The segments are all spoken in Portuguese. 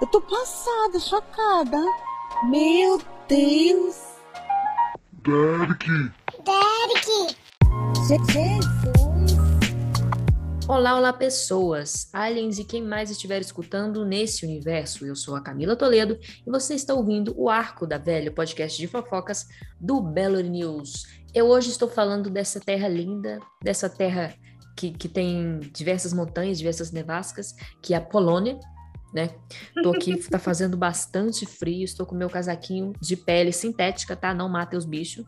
Eu tô passada, chocada. Meu Deus. Derek. Derek. Jesus. Olá, olá pessoas, aliens e quem mais estiver escutando nesse universo. Eu sou a Camila Toledo e você está ouvindo o Arco da Velha, podcast de fofocas do Belo News. Eu hoje estou falando dessa terra linda, dessa terra que, que tem diversas montanhas, diversas nevascas, que é a Polônia, né? Tô aqui, tá fazendo bastante frio, estou com meu casaquinho de pele sintética, tá? Não matem os bichos.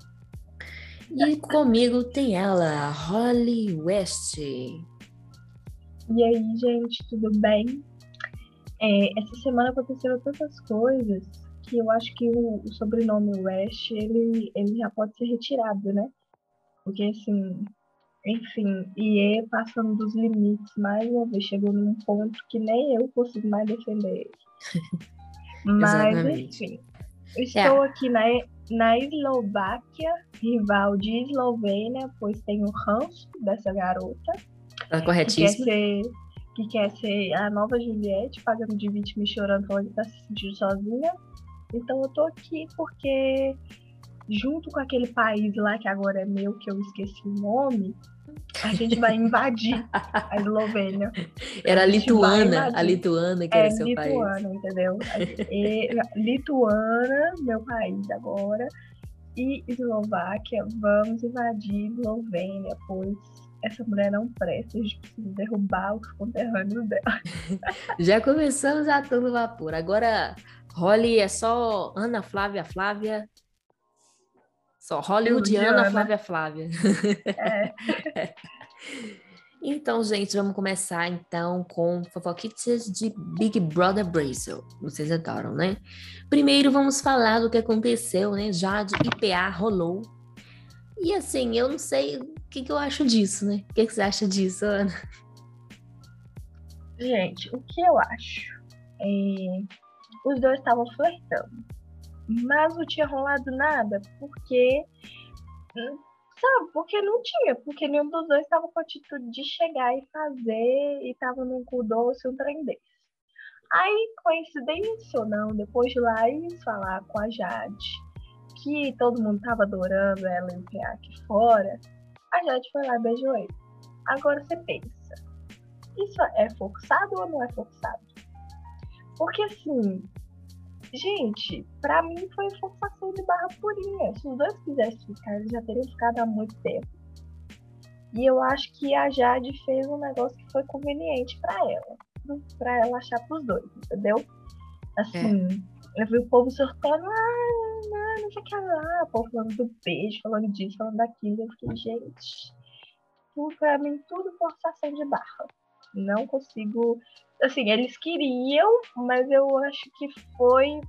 E comigo tem ela, Holly West. E aí, gente, tudo bem? É, essa semana aconteceram tantas coisas que eu acho que o, o sobrenome West, ele, ele já pode ser retirado, né? Porque, assim, enfim, IE passando dos limites mais uma vez, chegou num ponto que nem eu consigo mais defender ele. Mas, enfim, estou aqui na, na Eslováquia, rival de Eslovênia, pois tem o ranço dessa garota, Tá que quer corretíssimo? ser, que quer ser a nova Juliette, pagando de vítima e chorando, falando que tá se sentindo sozinha. Então eu tô aqui porque, junto com aquele país lá que agora é meu, que eu esqueci o nome, a gente vai invadir a Eslovênia. Era a Lituana, a. Lituana que É era seu país. Lituana, entendeu? E, Lituana, meu país agora, e Eslováquia, vamos invadir Eslovênia, pois essa mulher não presta, a gente precisa derrubar os conterrâneos dela. Já começamos a todo vapor. Agora, Holly é só Ana Flávia Flávia. Só Hollywoodiana Hollywoodiana. Flávia Flávia. É, Então, gente, vamos começar então com fofoquitas de Big Brother Brasil. Vocês adoram, né? Primeiro vamos falar do que aconteceu, né? Jade e PA rolou. E assim, eu não sei o que, que eu acho disso, né? O que, que você acha disso, Ana? gente, o que eu acho? É, os dois estavam flertando, mas não tinha rolado nada, porque. hum, Sabe, porque não tinha, porque nenhum dos dois estava com a atitude de chegar e fazer e tava num cu doce, um trem desse. Aí, coincidência ou não, depois de lá eles falar com a Jade que todo mundo tava adorando ela e PA aqui fora, a Jade foi lá e beijou ele. Agora você pensa, isso é forçado ou não é forçado? Porque assim, gente, pra mim foi forçação de barra purinha. Se os dois quisessem ficar, eles já teriam ficado há muito tempo. E eu acho que a Jade fez um negócio que foi conveniente pra ela. Pra ela achar pros dois, entendeu? Assim, eu vi o povo surtando, ah, não, não sei o que lá. O povo falando do beijo, falando disso, falando daquilo. Eu fiquei, gente, tudo, pra mim, tudo forçação de barra. Não consigo. Assim, eles queriam, mas eu acho que foi.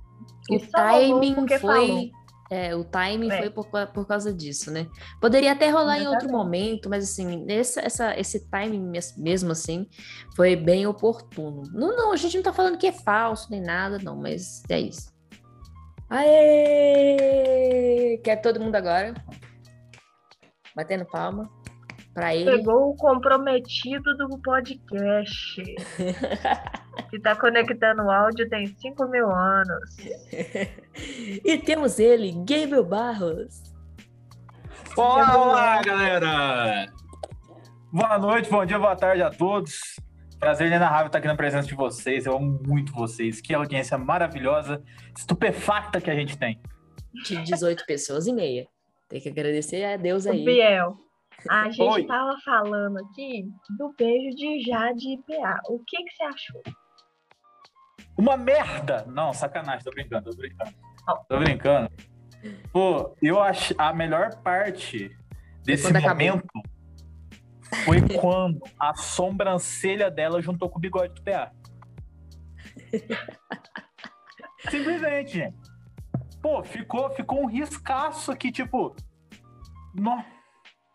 que O timing foi. falou. É, o timing É. foi por, por causa disso, né? Poderia até rolar em outro Exatamente. momento, mas assim, essa, essa, esse timing mes- mesmo assim foi bem oportuno. Não, não, a gente não tá falando que é falso nem nada, não, mas é isso. Aê! Quer todo mundo agora? Batendo palma pra ele. Pegou o comprometido do podcast. que tá conectando o áudio tem 5 mil anos. e temos ele, Gabriel Barros. Olá, olá, galera! Boa noite, bom dia, boa tarde a todos. Prazer inenarrável estar aqui na presença de vocês. Eu amo muito vocês. Que audiência maravilhosa, estupefacta que a gente tem. De 18 pessoas e meia. Tem que agradecer a Deus aí. Biel, a gente Oi. tava falando aqui do beijo de Jade e PA. O que, que você achou? Uma merda! Não, sacanagem, tô brincando, tô brincando. Tô brincando. Pô, eu acho a melhor parte desse quando acabou. momento foi quando a sobrancelha dela juntou com o bigode do PA. Simplesmente, gente. Pô, ficou, ficou um riscaço aqui, tipo. Nó.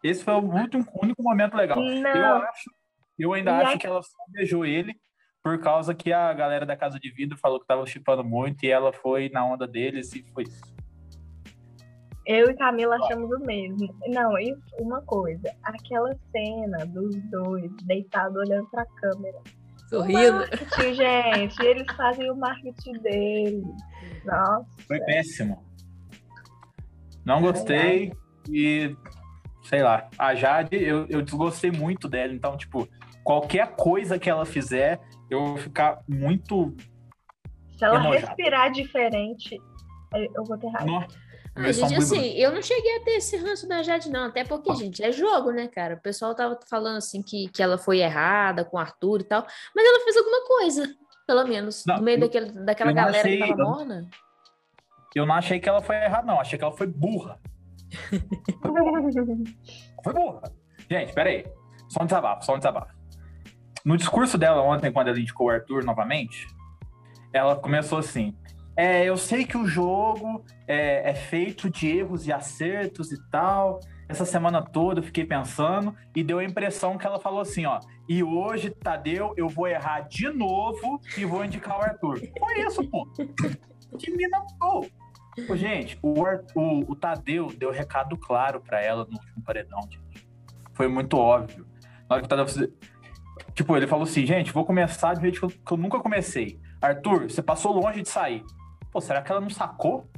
Esse foi o último, único momento legal. Eu Não, acho, eu ainda E acho aí- que ela só beijou ele por causa que a galera da Casa de Vidro falou que tava chipando muito e ela foi na onda deles e foi isso. eu e Camila achamos o mesmo. Não, e uma coisa, aquela cena dos dois deitados olhando pra câmera. Tô rindo. Marketing, gente. Eles fazem o marketing deles. Nossa. Foi péssimo. Não gostei e sei lá. A Jade, eu, eu desgostei muito dela. Então, tipo, qualquer coisa que ela fizer, eu vou ficar muito. Se ela Enojado. respirar diferente, eu vou ter raiva. Ah, som gente, assim, eu não cheguei a ter esse ranço da Jade, não. Até porque, gente, é jogo, né, cara? O pessoal tava falando, assim, que, que ela foi errada com o Arthur e tal. Mas ela fez alguma coisa, pelo menos. Não, no meio eu- daquele, daquela galera que achei- tava eu- morna. Eu não achei que ela foi errada, não. Achei que ela foi burra. Foi burra. Gente, peraí. Só um desabafo, só um desabafo. No discurso dela ontem, quando ela indicou o Arthur novamente, ela começou assim. É, eu sei que o jogo é, é feito de erros e acertos e tal. Essa semana toda eu fiquei pensando e deu a impressão que ela falou assim, ó. E hoje, Tadeu, eu vou errar de novo e vou indicar o Arthur. Foi isso, pô. Que mina pô. Ô, gente, o, o, o Tadeu deu recado claro pra ela no último paredão, gente. Foi muito óbvio. Na hora que o Tadeu Tipo, ele falou assim, gente, vou começar de jeito que eu, que eu nunca comecei. Arthur, você passou longe de sair. Pô, será que ela não sacou?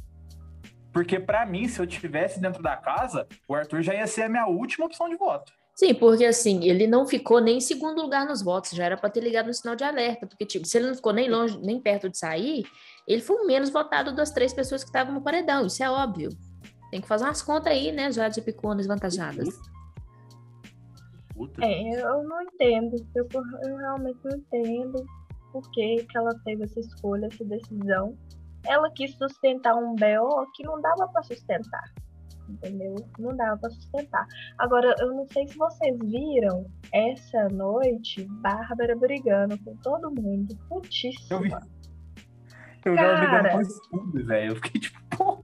Porque pra mim, se eu tivesse dentro da casa, o Arthur já ia ser a minha última opção de voto. Sim, porque assim, ele não ficou nem em segundo lugar nos votos, já era para ter ligado no sinal de alerta, porque tipo, se ele não ficou nem longe, nem perto de sair, ele foi o menos votado das três pessoas que estavam no paredão, isso é óbvio. Tem que fazer umas contas aí, né, já de piconas vantajadas. É, eu não entendo. Eu, eu realmente não entendo por que, que ela teve essa escolha, essa decisão. Ela quis sustentar um BO que não dava pra sustentar. Entendeu? Não dava pra sustentar. Agora, eu não sei se vocês viram essa noite Bárbara brigando com todo mundo. Putíssima. Eu vi. Eu já Cara. brigando com tudo, velho. Eu fiquei tipo, pô.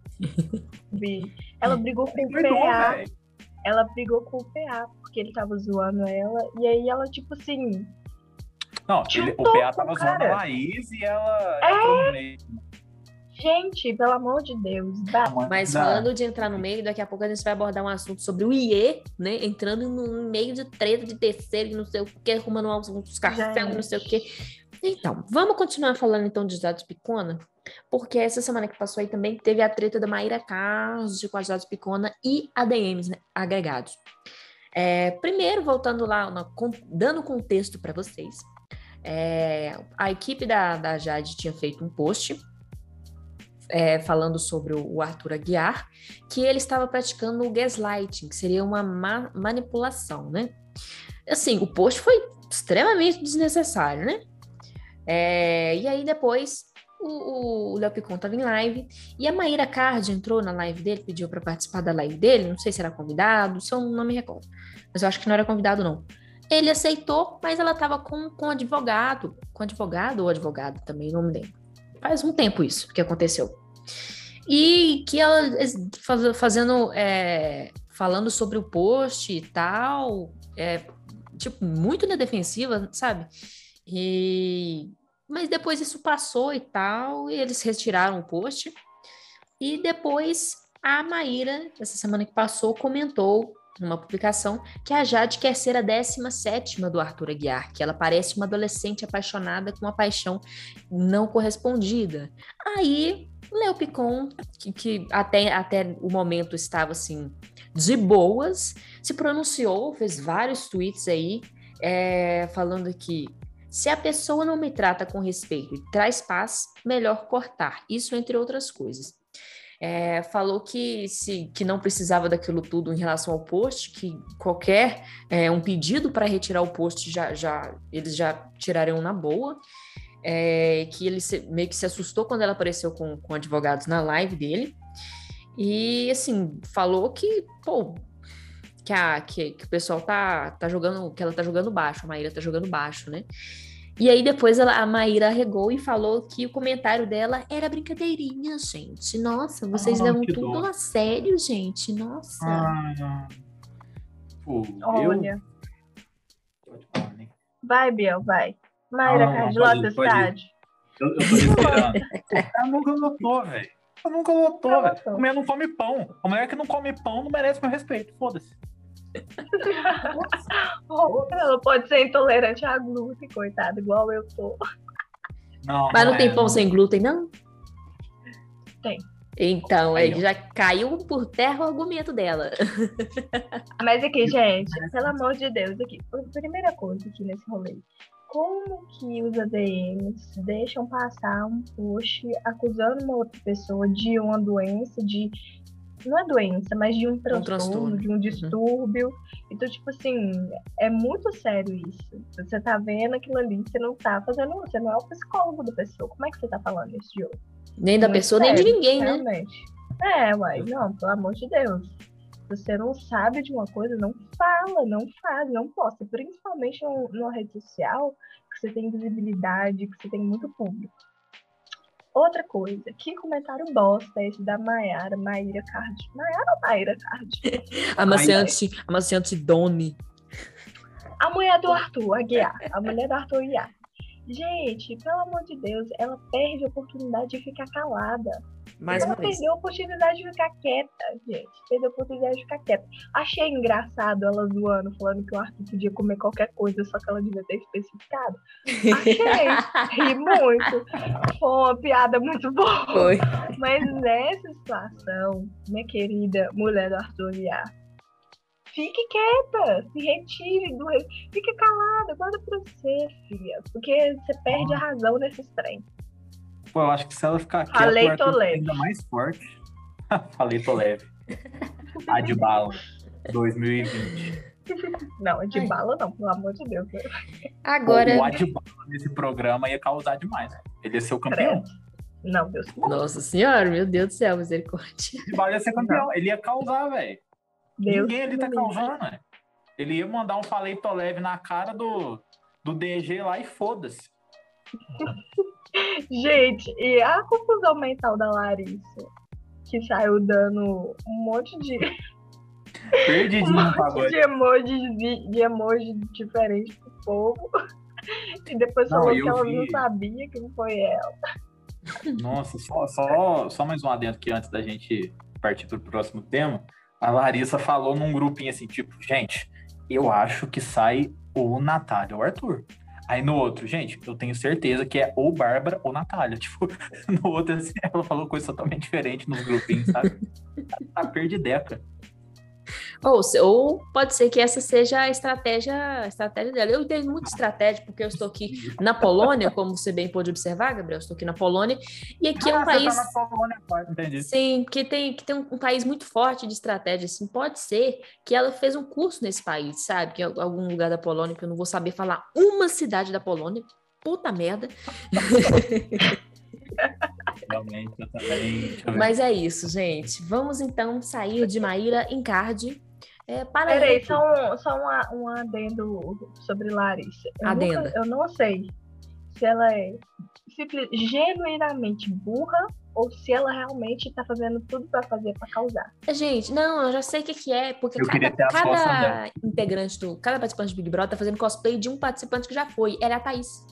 Ela brigou com o PA. Ela brigou com o PA porque ele tava zoando ela. E aí ela, tipo assim, Não, ele- o PA tava zoando a Laís e ela É. gente, pelo amor de Deus, dá. Mas Dá. falando de entrar no meio, daqui a pouco a gente vai abordar um assunto sobre o IE, né? Entrando no meio de treta de terceiro, e não sei o que, arrumando uns, cafés, não sei o que. Então, vamos continuar falando então de Jade Picona, porque essa semana que passou aí também teve a treta da Maíra Carlos com a Jade Picona e ADMs né, agregados. É, primeiro, voltando lá, na- dando contexto para vocês, é, a equipe da, da Jade tinha feito um post é, falando sobre o, Arthur Aguiar, que ele estava praticando o gaslighting, que seria uma ma- manipulação, né? Assim, o post foi extremamente desnecessário, né? É, e aí depois o, o Léo Picon estava em live e a Maíra Card entrou na live dele, pediu para participar da live dele, não sei se era convidado, se eu não me recordo, mas eu acho que não era convidado não. Ele aceitou, mas ela estava com, com advogado, com advogado ou advogado também, não me lembro. Faz um tempo isso que aconteceu. E que ela fazendo, é, falando sobre o post e tal, é, tipo, muito na defensiva, sabe? E, mas depois isso passou e tal, e eles retiraram o post. E depois a Maíra, essa semana que passou, comentou numa publicação que a Jade quer ser a 17 do Arthur Aguiar, que ela parece uma adolescente apaixonada com uma paixão não correspondida. Aí, Léo Picon, que, que até, até o momento estava assim, de boas, se pronunciou, fez vários tweets aí, é, falando que se a pessoa não me trata com respeito e traz paz, melhor cortar. Isso entre outras coisas. É, falou que, se, que não precisava daquilo tudo em relação ao post, que qualquer é, um pedido para retirar o post já, já eles já tirariam na boa. É, que ele se- meio que se assustou quando ela apareceu com, com advogados na live dele. E assim, falou que, pô, que, a, que, que o pessoal tá, tá jogando, que ela tá jogando baixo, a Maíra tá jogando baixo, né? E aí depois ela, a Maíra regou e falou que o comentário dela era brincadeirinha, gente. Nossa, vocês Ah, levam tudo dó. a sério, gente. Nossa. Ah, pô, Olha. eu. Né? Vai, Biel, vai. Mayra Não, não, Card, pode ir, lota pode ir. estádio. Eu, eu tô respirando. o cara nunca lotou, velho. Cara nunca lotou, Não velho. mulher não come pão. A mulher que não come pão não merece meu respeito. Foda-se. Ela pode ser intolerante a glúten, coitada, igual eu tô. Não, Mas não é, tem pão sem glúten, não? Tem. Então, Aí, já caiu por terra o argumento dela. Mas aqui, gente, pelo amor de Deus, aqui, a primeira coisa aqui nesse rolê. Como que os ADMs deixam passar um post acusando uma outra pessoa de uma doença, de. Não é doença, mas de um transtorno, transtorno. de um distúrbio. Então, tipo assim, é muito sério isso. Você tá vendo aquilo ali, você não tá fazendo. Você não é o psicólogo da pessoa. Como é que você tá falando isso, Diogo? Nem da Muito pessoa, nem de sério, ninguém, né? Realmente. É, uai, não, pelo amor de Deus. Se você não sabe de uma coisa, não fala, não faz, não posta. Principalmente numa rede social, que você tem visibilidade, que você tem muito público. Outra coisa, que comentário bosta esse da Maiara, Maíra Card. Maiara ou Maíra Card? Amaciante, amaciante Doni. A mulher do Arthur, a Guiar. A mulher do Arthur Guiar. Gente, pelo amor de Deus, ela perde a oportunidade de ficar calada. Mais ela perdeu a oportunidade de ficar quieta, gente. Perdeu a oportunidade de ficar quieta. Achei engraçado ela zoando, falando que o Arthur podia comer qualquer coisa, só que ela devia ter especificado. Achei. Ri muito. Foi uma piada muito boa. Foi. Mas nessa situação, minha querida mulher do Arthur Viar, fique quieta, se retire do. Fique calada, guarda pra você, filha. Porque você perde a razão nesses trem. Pô, eu acho que se ela ficar quieta, Falei, tô leve. ainda mais forte. Falei, tô leve. A de bala, 2020. Não, é de Ai. bala não, pelo amor de Deus. Agora, O Adbala nesse programa ia causar demais. Ele ia ser o campeão. Não, Deus. Nossa senhora, meu Deus do céu, misericórdia. O Adbala ia ser campeão. Ele ia causar, velho. Ninguém ali tá causando, velho. Ele ia mandar um falei tô leve na cara do, do DG lá e foda-se. Gente, e a confusão mental da Larissa, que saiu dando um monte de, Perdidinho um monte de emojis de, de emoji diferentes pro povo. E depois Não, falou que ela vi. não sabia que não foi ela. Nossa, só, só, só mais um adendo aqui antes da gente partir pro próximo tema. A Larissa falou num grupinho assim, tipo, gente, eu acho que sai ou Natália ou Arthur. Aí no outro, gente, eu tenho certeza que é ou Bárbara ou Natália. Tipo, no outro, assim, ela falou coisa totalmente diferente nos grupinhos, sabe? Tá perdideca. Ou, ou pode ser que essa seja a estratégia, a estratégia dela. Eu entendo muito estratégia, porque eu estou aqui na Polônia, como você bem pôde observar, Gabriel, eu estou aqui na Polônia, e aqui é um Ah, país. Você tá na Polônia, entendi. Sim, que tem, que tem um, um país muito forte de estratégia, assim, pode ser que ela fez um curso nesse país, sabe? Que é algum lugar da Polônia, que eu não vou saber falar uma cidade da Polônia, puta merda. Realmente, eu também. Mas é isso, gente. Vamos então sair de Maíra Encarde é, para Peraí, só um, só uma- um adendo sobre Larissa. Eu, Adenda. nunca- eu não sei se ela é simples- genuinamente burra ou se ela realmente tá fazendo tudo pra fazer pra causar. Gente, não, eu já sei o que, que é, porque Eu cada, cada dela. integrante do. Cada participante do Big Brother tá fazendo cosplay de um participante que já foi. Ela é a Thaís.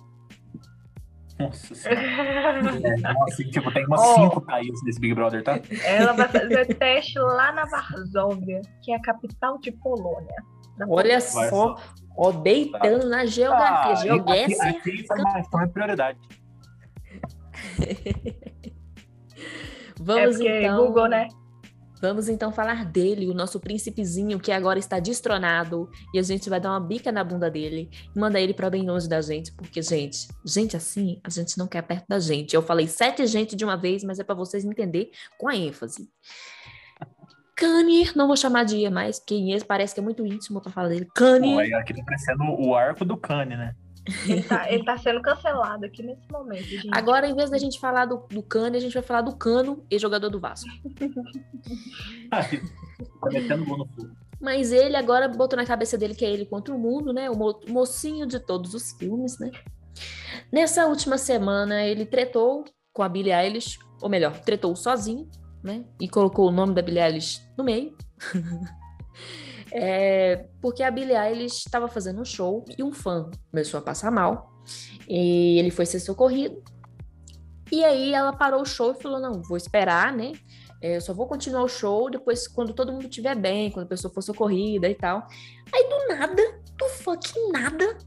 Nossa senhora. É, nossa, tipo, tem umas Ó. cinco Thaís nesse Big Brother, tá? Ela vai fazer teste lá na Varsóvia, que é a capital de Polônia. Olha Vai só, ó, deitando na geografia. Ah, Geogécia. aqui, aqui a informação é prioridade. É Vamos porque então. Google, né? Vamos então falar dele, o nosso príncipezinho que agora está destronado e a gente vai dar uma bica na bunda dele e mandar ele para bem longe da gente, porque gente, gente assim, a gente não quer perto da gente. Eu falei sete gente de uma vez, mas é para vocês entender com a ênfase. Kanye, não vou chamar de Ia mais, porque Inês parece que é muito íntimo para falar dele. Pô, Kanye, aí aqui tá parecendo o arco do Cane, né? Ele tá, ele tá sendo cancelado aqui nesse momento, gente. agora em vez da gente falar do, do Kanye, a gente vai falar do Cano, ex-jogador do Vasco. Gol no fogo. Mas ele agora botou na cabeça dele que é ele contra o mundo, né? O mo- mocinho de todos os filmes, né? Nessa última semana, ele tretou com a Billie Eilish, ou melhor, tretou sozinho, né? E colocou o nome da Billie Eilish no meio. É, porque a Billie Eilish estava fazendo um show e um fã começou a passar mal. E ele foi ser socorrido. E aí ela parou o show e falou: Não, vou esperar, né? É, eu só vou continuar o show depois, quando todo mundo estiver bem, quando a pessoa for socorrida e tal. Aí do nada, do fucking nada,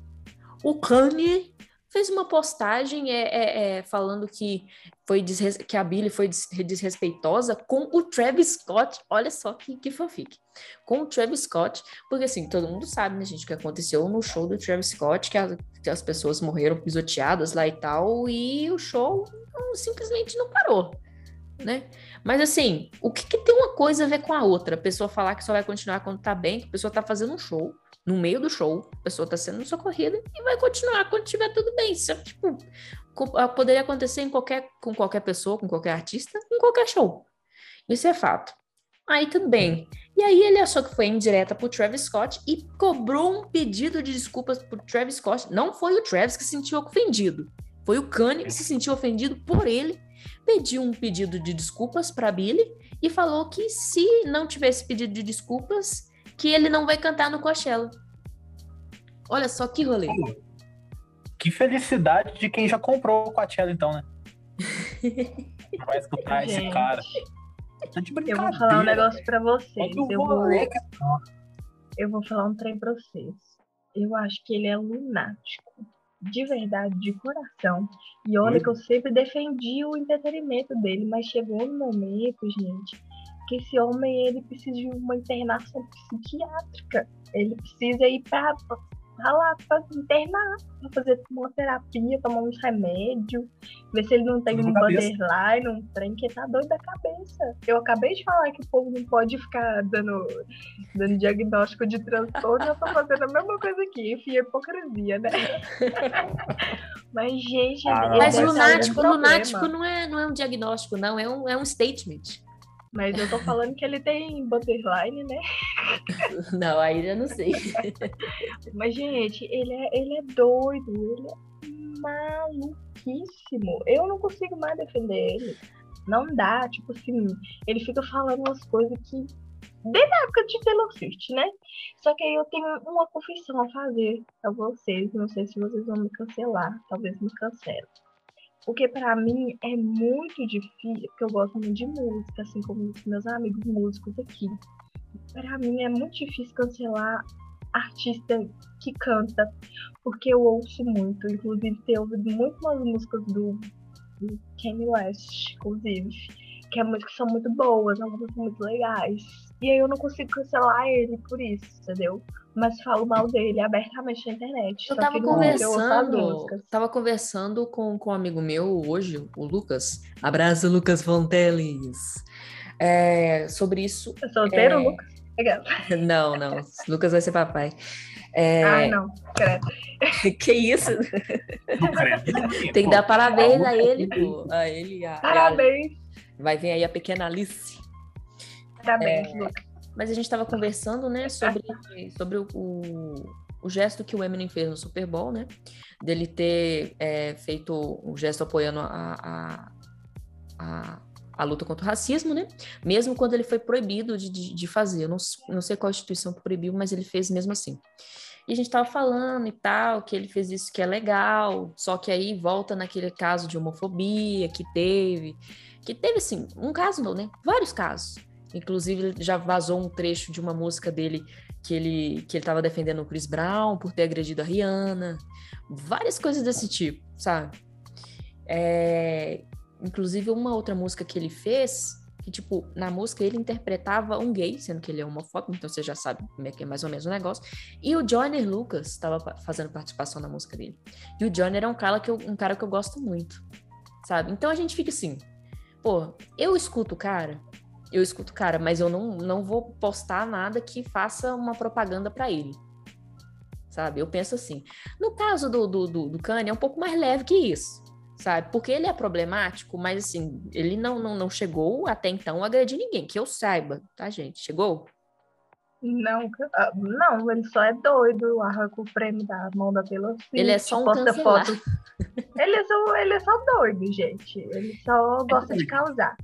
o Kanye fez uma postagem é, é, é, falando que foi que a Billy foi des... desrespeitosa com o Travis Scott. Olha só que, que fanfic. Com o Travis Scott, porque assim, todo mundo sabe, né, gente, o que aconteceu no show do Travis Scott, que, a... que as pessoas morreram pisoteadas lá e tal, e o show simplesmente não parou, né? Mas assim, o que, que tem uma coisa a ver com a outra? A pessoa falar que só vai continuar quando tá bem, que a pessoa tá fazendo um show no meio do show, a pessoa está sendo socorrida e vai continuar quando estiver tudo bem. Isso, tipo, ah, poderia acontecer em qualquer, com qualquer pessoa, com qualquer artista, em qualquer show. Isso é fato. Aí tudo bem. E aí ele achou que foi indireta pro Travis Scott e cobrou um pedido de desculpas pro Travis Scott. Não foi o Travis que se sentiu ofendido. Foi o Kanye que se sentiu ofendido por ele. Pediu um pedido de desculpas para Billy e falou que se não tivesse pedido de desculpas, que ele não vai cantar no Coachella. Olha só que rolê. Que felicidade de quem já comprou o Coachella, então, né? vai escutar Gente, esse cara. Tá de Eu vou falar um negócio pra vocês. Eu vou, rolê que- eu vou falar um trem pra vocês. Eu acho que ele é lunático. De verdade, de coração. E olha que eu sempre defendi o entretenimento dele, mas chegou um momento, gente, que esse homem ele precisa de uma internação psiquiátrica. Ele precisa ir pra, pra lá pra internar, pra fazer uma terapia, tomar uns remédios, ver se ele não tem Tudo um borderline, um trem que tá doido da cabeça. Eu acabei de falar que o povo não pode ficar dando, dando diagnóstico de transtorno, eu tô fazendo a mesma coisa aqui, enfim, é hipocrisia, né? Mas, gente, Ah, ele Mas ter lunático, lunático não é, não é um diagnóstico, não, é um, é um statement. Mas eu tô falando que ele tem borderline, né? Não, aí eu não sei. Mas, gente, ele é, ele é doido, ele é maluquíssimo. Eu não consigo mais defender ele. Não dá, tipo assim, ele fica falando umas coisas que. Desde a época de Taylor Swift, né? Só que aí eu tenho uma confissão a fazer pra vocês. Não sei se vocês vão me cancelar. Talvez me cancelem. Porque pra mim é muito difícil, porque eu gosto muito de música, assim como meus amigos músicos aqui. Pra mim é muito difícil cancelar artista que canta, porque eu ouço muito, inclusive tenho ouvido muito umas músicas do, do Kanye West, inclusive, que, é muito, que são muito boas, algumas são muito legais. E aí eu não consigo cancelar ele por isso, entendeu? Mas falo mal dele abertamente na internet. Eu tava conversando, tava conversando com, com um amigo meu hoje, o Lucas. Abraço, Lucas Fonteles. É, sobre isso. É solteiro, É. Lucas? Não, não. Lucas vai ser papai. É, Ai, não. credo. que isso? Tem que dar parabéns Pô, a ele, pô. A ele. A, e a- Parabéns. vai vir aí a pequena Alice. Parabéns, É. Lucas. Mas a gente estava conversando, né, sobre, sobre o, o, gesto que o Eminem fez no Super Bowl, né? Dele ter é, feito o gesto apoiando a, a, a, a luta contra o racismo, né? Mesmo quando ele foi proibido de, de, de fazer. Eu não, não sei qual instituição que proibiu, mas ele fez mesmo assim. E a gente tava falando e tal, que ele fez isso que é legal, só que aí volta naquele caso de homofobia que teve, que teve, assim, um caso não, né? Vários casos. Inclusive, já vazou um trecho de uma música dele que ele que ele estava defendendo o Chris Brown por ter agredido a Rihanna. Várias coisas desse tipo, sabe? É, inclusive, uma outra música que ele fez, que, tipo, na música ele interpretava um gay, sendo que ele é homofóbico, então você já sabe como é que é mais ou menos o negócio. E o Joyner Lucas estava fazendo participação na música dele. E o Joyner é um cara que eu, um cara que eu gosto muito, sabe? Então a gente fica assim, pô, eu escuto o cara, eu escuto cara, mas eu não, não vou postar nada que faça uma propaganda para ele. Sabe? Eu penso assim. No caso do, do, do, do Kanye, é um pouco mais leve que isso. Sabe? Porque ele é problemático, mas assim, ele não, não, não chegou até então a agredir ninguém, que eu saiba, tá, gente? Chegou? Não, ah, não, ele só é doido, arranca o prêmio da mão da Taylor Ele é só um posta cancelar. fotos. Ele é, só, ele é só doido, gente. Ele só gosta de causar.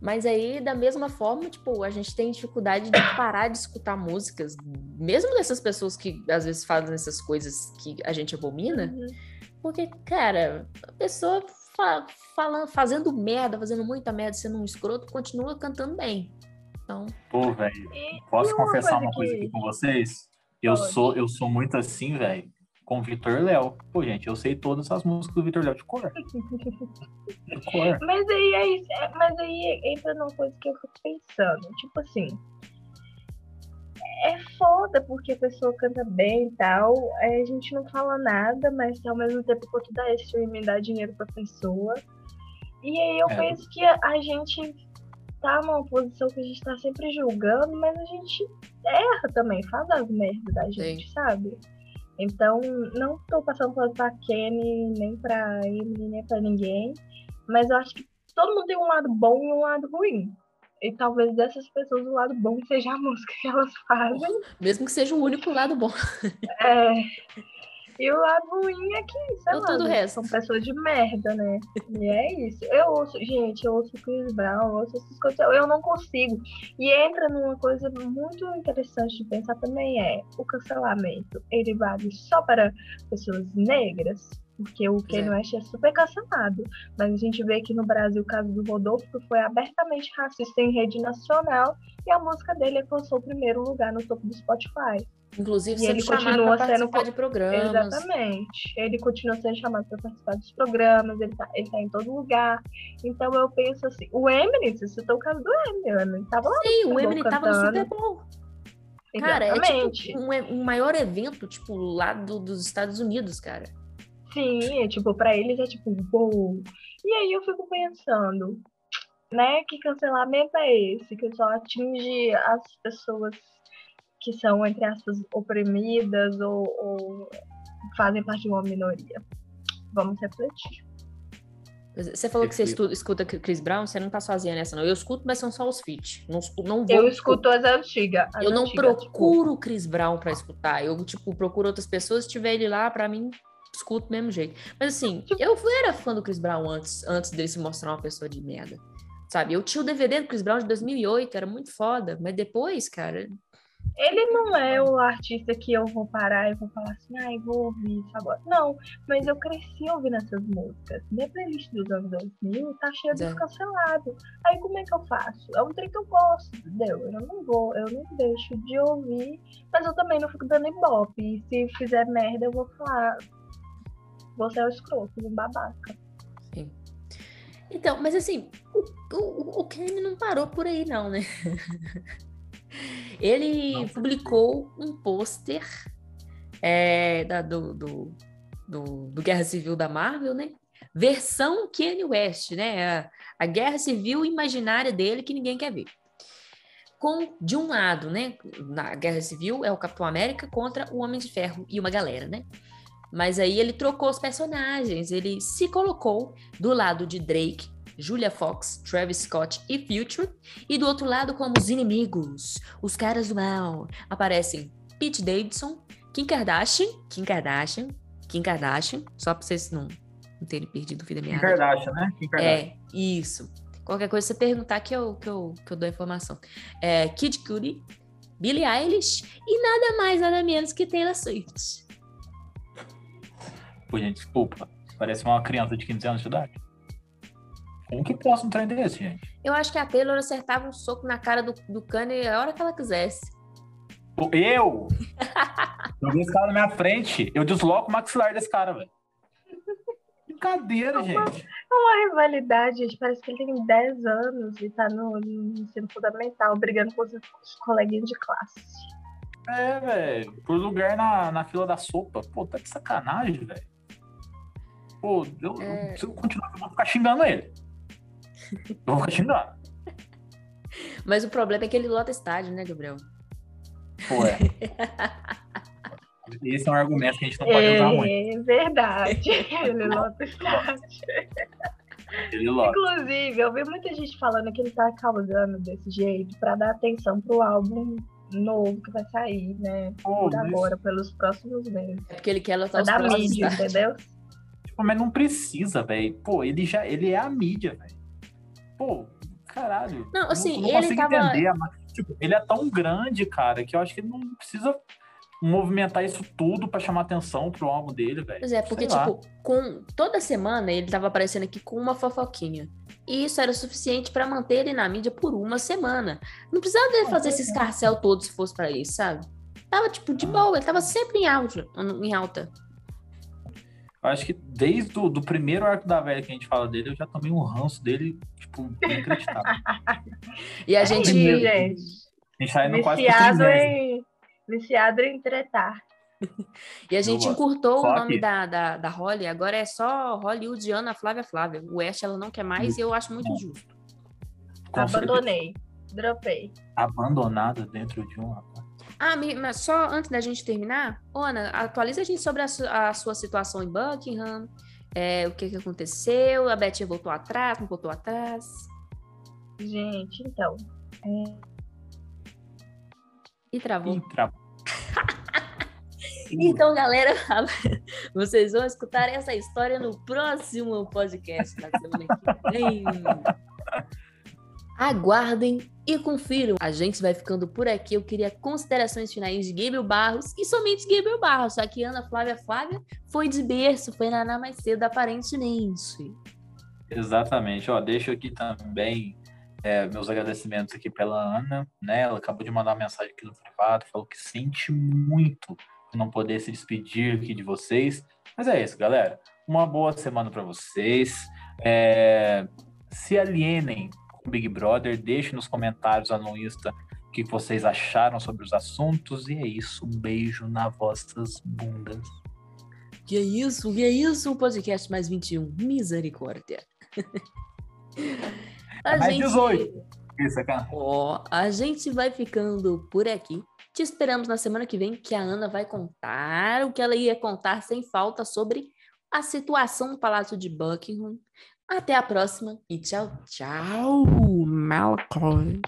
Mas aí, da mesma forma, tipo, a gente tem dificuldade de parar de escutar músicas, mesmo dessas pessoas que às vezes fazem essas coisas que a gente abomina, Uhum. porque, cara, a pessoa fa falando, fazendo merda, fazendo muita merda, sendo um escroto, continua cantando bem. Então, Pô, velho, posso uma confessar coisa uma coisa que- aqui com vocês? Eu Pode. sou, eu sou muito assim, velho, com o Vitor Léo. Pô, gente, eu sei todas as músicas do Vitor Léo de cor. De cor. Mas aí, é isso, é- mas aí entra numa coisa que eu fico pensando. Tipo assim. É foda porque a pessoa canta bem e tal. aí a gente não fala nada, mas ao mesmo tempo quanto dá streaming, dá dinheiro pra pessoa. E aí eu É. penso que a, a gente tá numa posição que a gente tá sempre julgando, mas a gente erra também, faz as merdas da gente, sabe? Então, não tô passando pano pra Kenny, nem pra Emily, nem pra ninguém. Mas eu acho que todo mundo tem um lado bom e um lado ruim. E talvez dessas pessoas o lado bom seja a música que elas fazem. mesmo que seja o único lado bom. É, E o lado ruim é que, sei Ou lá, todo resto. são pessoas de merda, né? E é isso. Eu ouço, gente, eu ouço Chris Brown, eu ouço essas coisas, eu não consigo. E entra numa coisa muito interessante de pensar também é o cancelamento. Ele vale só para pessoas negras? Porque o é. Kanye West é super cancelado. Mas a gente vê que no Brasil o caso do Rodolfo foi abertamente racista em rede nacional e a música dele alcançou o primeiro lugar no topo do Spotify. Inclusive, E ele continua para sendo de programas. Exatamente. Ele continua sendo chamado para participar dos programas, ele tá, ele tá em todo lugar. Então eu penso assim, o Eminem, você citou o caso do Eminem, o Eminem tava lá. Sim, o Eminem Bowl tava no. Super Bowl. Cara, é tipo um, um maior evento, tipo, lá do- dos Estados Unidos, cara. Sim, é, tipo, pra eles é tipo, uou. E aí eu fico pensando, né, que cancelamento é esse? Que só atinge as pessoas que são, entre aspas, oprimidas ou, ou fazem parte de uma minoria. Vamos refletir. Você falou que você estuda, escuta Chris Brown, você não tá sozinha nessa, não. Eu escuto, mas são só os feats. Não, não vou, Eu escuto as antigas. as Eu não antigas, tipo, procuro Chris Brown pra escutar. Eu, tipo, procuro outras pessoas. Se tiver ele lá, pra mim, escuto do mesmo jeito. Mas assim, Tipo eu era fã do Chris Brown antes, antes dele se mostrar uma pessoa de merda. Sabe? Eu tinha o DVD do Chris Brown de 2008, era muito foda. Mas depois, cara, Ele não é o artista que eu vou parar e vou falar assim, ai, vou ouvir isso agora. Não, mas eu cresci ouvindo essas músicas. Minha playlist dos anos 2000 tá cheia Pois é. dos cancelados. Aí como é que eu faço? É um trem que eu gosto, entendeu? Eu não vou, eu não deixo de ouvir, mas eu também não fico dando ibope. E se fizer merda, eu vou falar, você é o escroto, um babaca. Então, mas assim, o, o, o não parou por aí, não, né? Ele Não. publicou um pôster é, da- do, do, do, do Guerra Civil da Marvel, né? Versão Kanye West, né? A, a guerra civil imaginária dele que ninguém quer ver. Com, de um lado, né? Na Guerra Civil é o Capitão América contra o Homem de Ferro e uma galera, né? Mas aí ele trocou os personagens, ele se colocou do lado de Drake, Julia Fox, Travis Scott e Future, e do outro lado como os inimigos, os caras do mal, aparecem Pete Davidson, Kim Kardashian, Kim Kardashian, Kim Kardashian, só pra vocês não, não terem perdido o fio da Kim meada. Kardashian, né? Kim Kardashian. É, isso. Qualquer coisa você perguntar que eu, que eu, que eu dou a informação. É, Kid Cudi, Billie Eilish e nada mais, nada menos que Taylor Swift. Pô, gente, desculpa. Parece uma criança de 15 anos de idade. Como que posso um trem desse, gente? Eu acho que a Taylor acertava um soco na cara do, do Kanye a hora que ela quisesse. Eu? Eu vi esse cara na minha frente, eu desloco o maxilar desse cara, velho. Brincadeira, gente. Uma rivalidade, gente, parece que ele tem 10 anos e tá no, no ensino fundamental, brigando com os, os coleguinhas de classe. É, velho. Por lugar na, na fila da sopa. Pô, tá de sacanagem, velho. Pô, eu, É. eu- se eu continuar, eu vou ficar xingando ele. Eu vou xingando. Mas o problema é que ele lota estádio, né, Gabriel? Pô, é. Esse é um argumento que a gente não pode usar muito. É verdade. Ele lota estádio. Ele lota. Inclusive, eu vi muita gente falando que ele tá causando desse jeito pra dar atenção pro álbum novo que vai sair, né? Pô, Por agora, pelos próximos meses. É porque ele quer lotar Pra os dar próximos mídia, entendeu? tipo, mas não precisa, velho. Pô, ele já ele é a mídia, velho. Pô, caralho. Não, assim, eu não ele tava- entender. Mas, tipo, ele é tão grande, cara, que eu acho que ele não precisa movimentar isso tudo pra chamar atenção pro álbum dele, velho. Pois é, porque, tipo, com toda semana ele tava aparecendo aqui com uma fofoquinha. E isso era suficiente pra manter ele na mídia por uma semana. Não precisava dele Ah, fazer esse é. escarcel todo se fosse pra isso, sabe? Tava, tipo, de Ah. boa, ele tava sempre em alta. Em alta. Eu acho que desde o do primeiro arco da velha que a gente fala dele, eu já tomei um ranço dele, tipo, inacreditável. E a É gente. isso, gente. A gente tá indo quase Viciado em, viciado em tretar. E a gente encurtou o nome da, da, da Holly, agora é só Hollywoodiana Flávia Flávia. O West ela não quer mais e eu acho muito justo. Com certeza. Abandonei. Dropei. Abandonada dentro de um rapaz. Ah, mas só antes da gente terminar, Ana, atualiza a gente sobre a, su- a sua situação em Buckingham, é, o que, que aconteceu, a Betinha voltou atrás, não voltou atrás. Gente, então. E travou. Tra- Então, galera, vocês vão escutar essa história no próximo podcast na semana que vem. Aguardem e confiram. A gente vai ficando por aqui. Eu queria considerações finais de Gabriel Barros e somente Gabriel Barros. Só que Ana Flávia Flávia foi de berço, foi naná mais cedo, aparentemente. Exatamente. Ó, deixo aqui também é, meus agradecimentos aqui pela Ana, né? Ela acabou de mandar uma mensagem aqui no privado, falou que sente muito não poder se despedir aqui de vocês. Mas é isso, galera. Uma boa semana para vocês. É, se alienem com o Big Brother, deixem nos comentários lá no Insta o que vocês acharam sobre os assuntos. E é isso. Um beijo na vossas bundas. Que é isso? Que é isso? O podcast mais 21. Misericórdia. A É mais 18. Isso, cara. Ó, a gente vai ficando por aqui. Te esperamos na semana que vem, que a Ana vai contar o que ela ia contar sem falta sobre a situação no Palácio de Buckingham. Até a próxima e tchau, tchau, Malcolm.